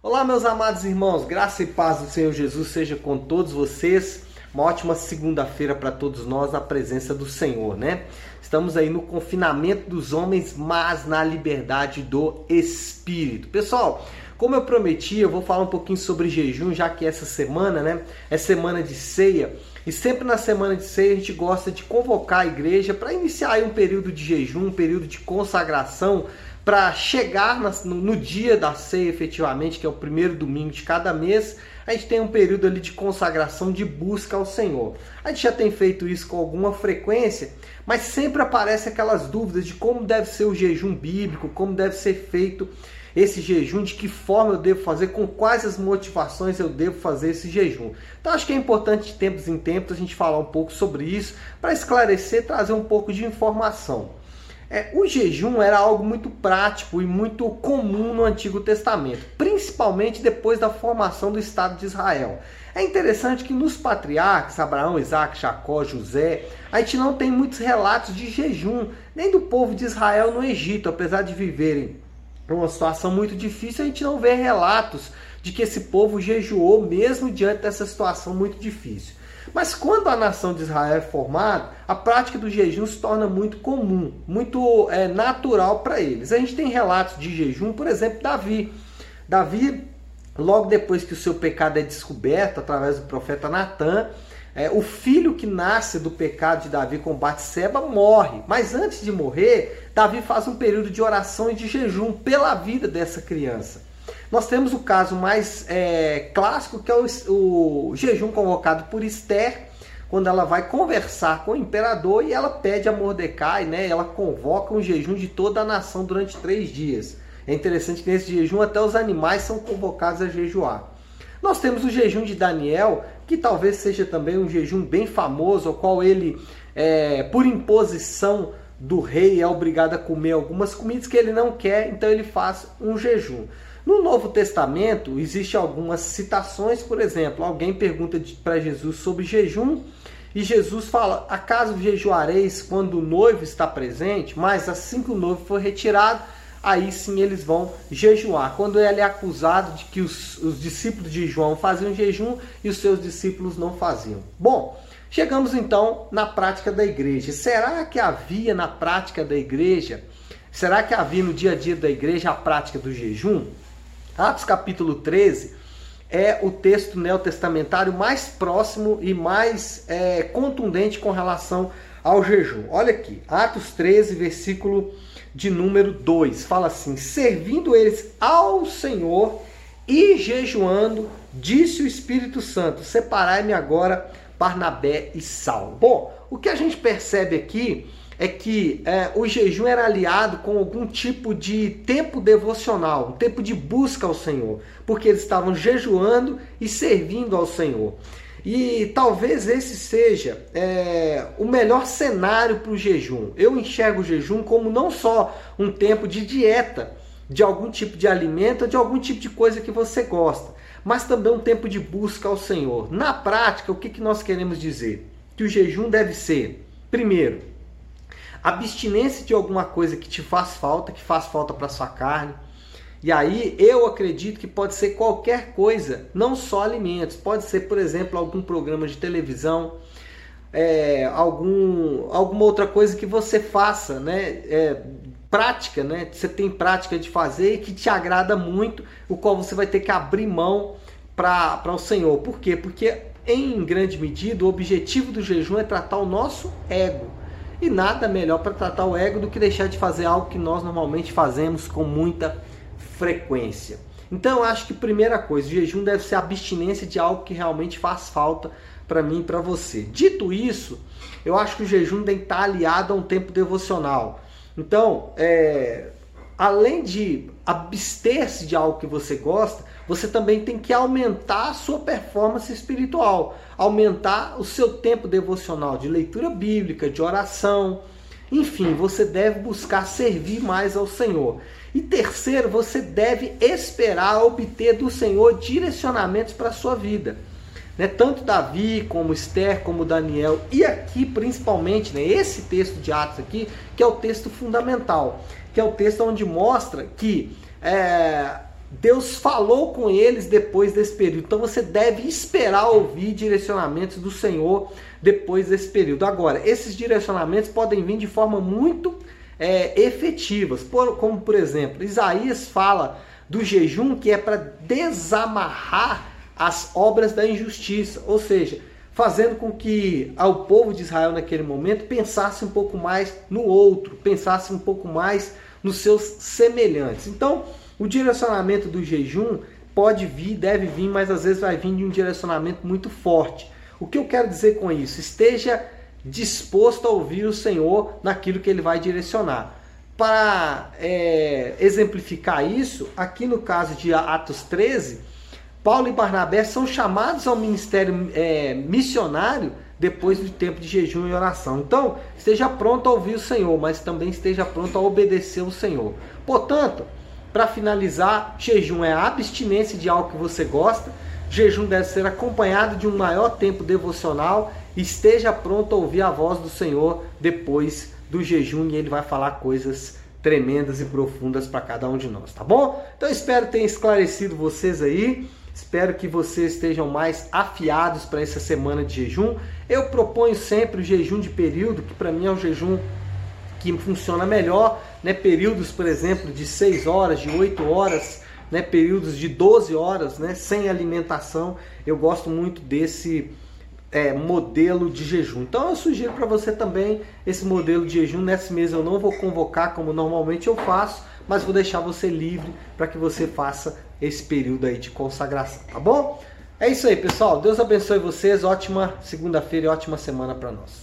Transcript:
Olá, meus amados irmãos, graça e paz do Senhor Jesus seja com todos vocês. Uma ótima segunda-feira para todos nós na presença do Senhor, né? Estamos aí no confinamento dos homens, mas na liberdade do Espírito. Pessoal, como eu prometi, eu vou falar um pouquinho sobre jejum, já que essa semana, né, é semana de ceia. E sempre na semana de ceia a gente gosta de convocar a igreja para iniciar um período de jejum, um período de consagração para chegar no, dia da ceia efetivamente, que é o primeiro domingo de cada mês, a gente tem um período ali de consagração, de busca ao Senhor. A gente já tem feito isso com alguma frequência, mas sempre aparecem aquelas dúvidas de como deve ser o jejum bíblico, como deve ser feito esse jejum, de que forma eu devo fazer, com quais as motivações eu devo fazer esse jejum. Então acho que é importante de tempos em tempos a gente falar um pouco sobre isso, para esclarecer, trazer um pouco de informação. É, o jejum era algo muito prático e muito comum no Antigo Testamento, principalmente depois da formação do Estado de Israel. É interessante que nos patriarcas, Abraão, Isaac, Jacó, José, a gente não tem muitos relatos de jejum, nem do povo de Israel no Egito, apesar de viverem numa situação muito difícil, a gente não vê relatos de que esse povo jejuou mesmo diante dessa situação muito difícil. Mas quando a nação de Israel é formada, a prática do jejum se torna muito comum, muito é, natural para eles. A gente tem relatos de jejum, por exemplo, Davi. Davi, logo depois que o seu pecado é descoberto através do profeta Natan, é, o filho que nasce do pecado de Davi com Batseba morre. Mas antes de morrer, Davi faz um período de oração e de jejum pela vida dessa criança. Nós temos o caso mais é, clássico, que é o, o jejum convocado por Esther, quando ela vai conversar com o imperador e ela pede a Mordecai, né? Ela convoca um jejum de toda a nação durante três dias. É interessante que nesse jejum até os animais são convocados a jejuar. Nós temos o jejum de Daniel, que talvez seja também um jejum bem famoso, ao qual ele, é, por imposição do rei, é obrigado a comer algumas comidas que ele não quer, então ele faz um jejum. No Novo Testamento, existem algumas citações, por exemplo, alguém pergunta para Jesus sobre jejum e Jesus fala: Acaso jejuareis quando o noivo está presente? Mas assim que o noivo for retirado, aí sim eles vão jejuar. Quando ele é acusado de que os, os discípulos de João faziam jejum e os seus discípulos não faziam. Bom, chegamos então na prática da igreja. Será que havia na prática da igreja? Será que havia no dia a dia da igreja a prática do jejum? Atos capítulo 13 é o texto neotestamentário mais próximo e mais é, contundente com relação ao jejum. Olha aqui, Atos 13, versículo de número 2, fala assim: Servindo eles ao Senhor e jejuando, disse o Espírito Santo: Separai-me agora Barnabé e Saulo. Bom, o que a gente percebe aqui é que é, o jejum era aliado com algum tipo de tempo devocional, um tempo de busca ao Senhor, porque eles estavam jejuando e servindo ao Senhor. E talvez esse seja é, o melhor cenário para o jejum. Eu enxergo o jejum como não só um tempo de dieta de algum tipo de alimento de algum tipo de coisa que você gosta, mas também um tempo de busca ao Senhor. Na prática, o que, que nós queremos dizer? Que o jejum deve ser, primeiro, abstinência de alguma coisa que te faz falta, que faz falta para sua carne. E aí eu acredito que pode ser qualquer coisa, não só alimentos. Pode ser, por exemplo, algum programa de televisão, é, algum, alguma outra coisa que você faça, né? É, prática, né? Você tem prática de fazer e que te agrada muito, o qual você vai ter que abrir mão para o Senhor. Por quê? Porque em grande medida o objetivo do jejum é tratar o nosso ego. E nada melhor para tratar o ego do que deixar de fazer algo que nós normalmente fazemos com muita frequência. Então eu acho que primeira coisa, jejum deve ser abstinência de algo que realmente faz falta para mim e para você. Dito isso, eu acho que o jejum tem que estar aliado a um tempo devocional. Então, é, além de abster-se de algo que você gosta, você também tem que aumentar a sua performance espiritual, aumentar o seu tempo devocional de leitura bíblica, de oração. Enfim, você deve buscar servir mais ao Senhor. E terceiro, você deve esperar obter do Senhor direcionamentos para a sua vida. Né? Tanto Davi, como Esther, como Daniel, e aqui principalmente, né, esse texto de Atos aqui, que é o texto fundamental, que é o texto onde mostra que é, Deus falou com eles depois desse período. Então você deve esperar ouvir direcionamentos do Senhor depois desse período. Agora, esses direcionamentos podem vir de forma muito é, efetivas, por, como por exemplo, Isaías fala do jejum que é para desamarrar as obras da injustiça, ou seja, fazendo com que o povo de Israel naquele momento pensasse um pouco mais no outro, pensasse um pouco mais nos seus semelhantes. Então, o direcionamento do jejum pode vir, deve vir, mas às vezes vai vir de um direcionamento muito forte. O que eu quero dizer com isso? Esteja disposto a ouvir o Senhor naquilo que ele vai direcionar. Para é, exemplificar isso, aqui no caso de Atos 13, Paulo e Barnabé são chamados ao ministério é, missionário depois do tempo de jejum e oração. Então, esteja pronto a ouvir o Senhor, mas também esteja pronto a obedecer o Senhor. Portanto, para finalizar, jejum é a abstinência de algo que você gosta. Jejum deve ser acompanhado de um maior tempo devocional. Esteja pronto a ouvir a voz do Senhor depois do jejum e ele vai falar coisas tremendas e profundas para cada um de nós, tá bom? Então espero ter esclarecido vocês aí. Espero que vocês estejam mais afiados para essa semana de jejum. Eu proponho sempre o jejum de período, que para mim é o jejum que funciona melhor, né? Períodos, por exemplo, de 6 horas, de 8 horas, né? Períodos de 12 horas, né? Sem alimentação. Eu gosto muito desse é, modelo de jejum. Então eu sugiro para você também esse modelo de jejum. Nesse mês eu não vou convocar como normalmente eu faço, mas vou deixar você livre para que você faça esse período aí de consagração, tá bom? É isso aí, pessoal. Deus abençoe vocês. Ótima segunda-feira e ótima semana para nós.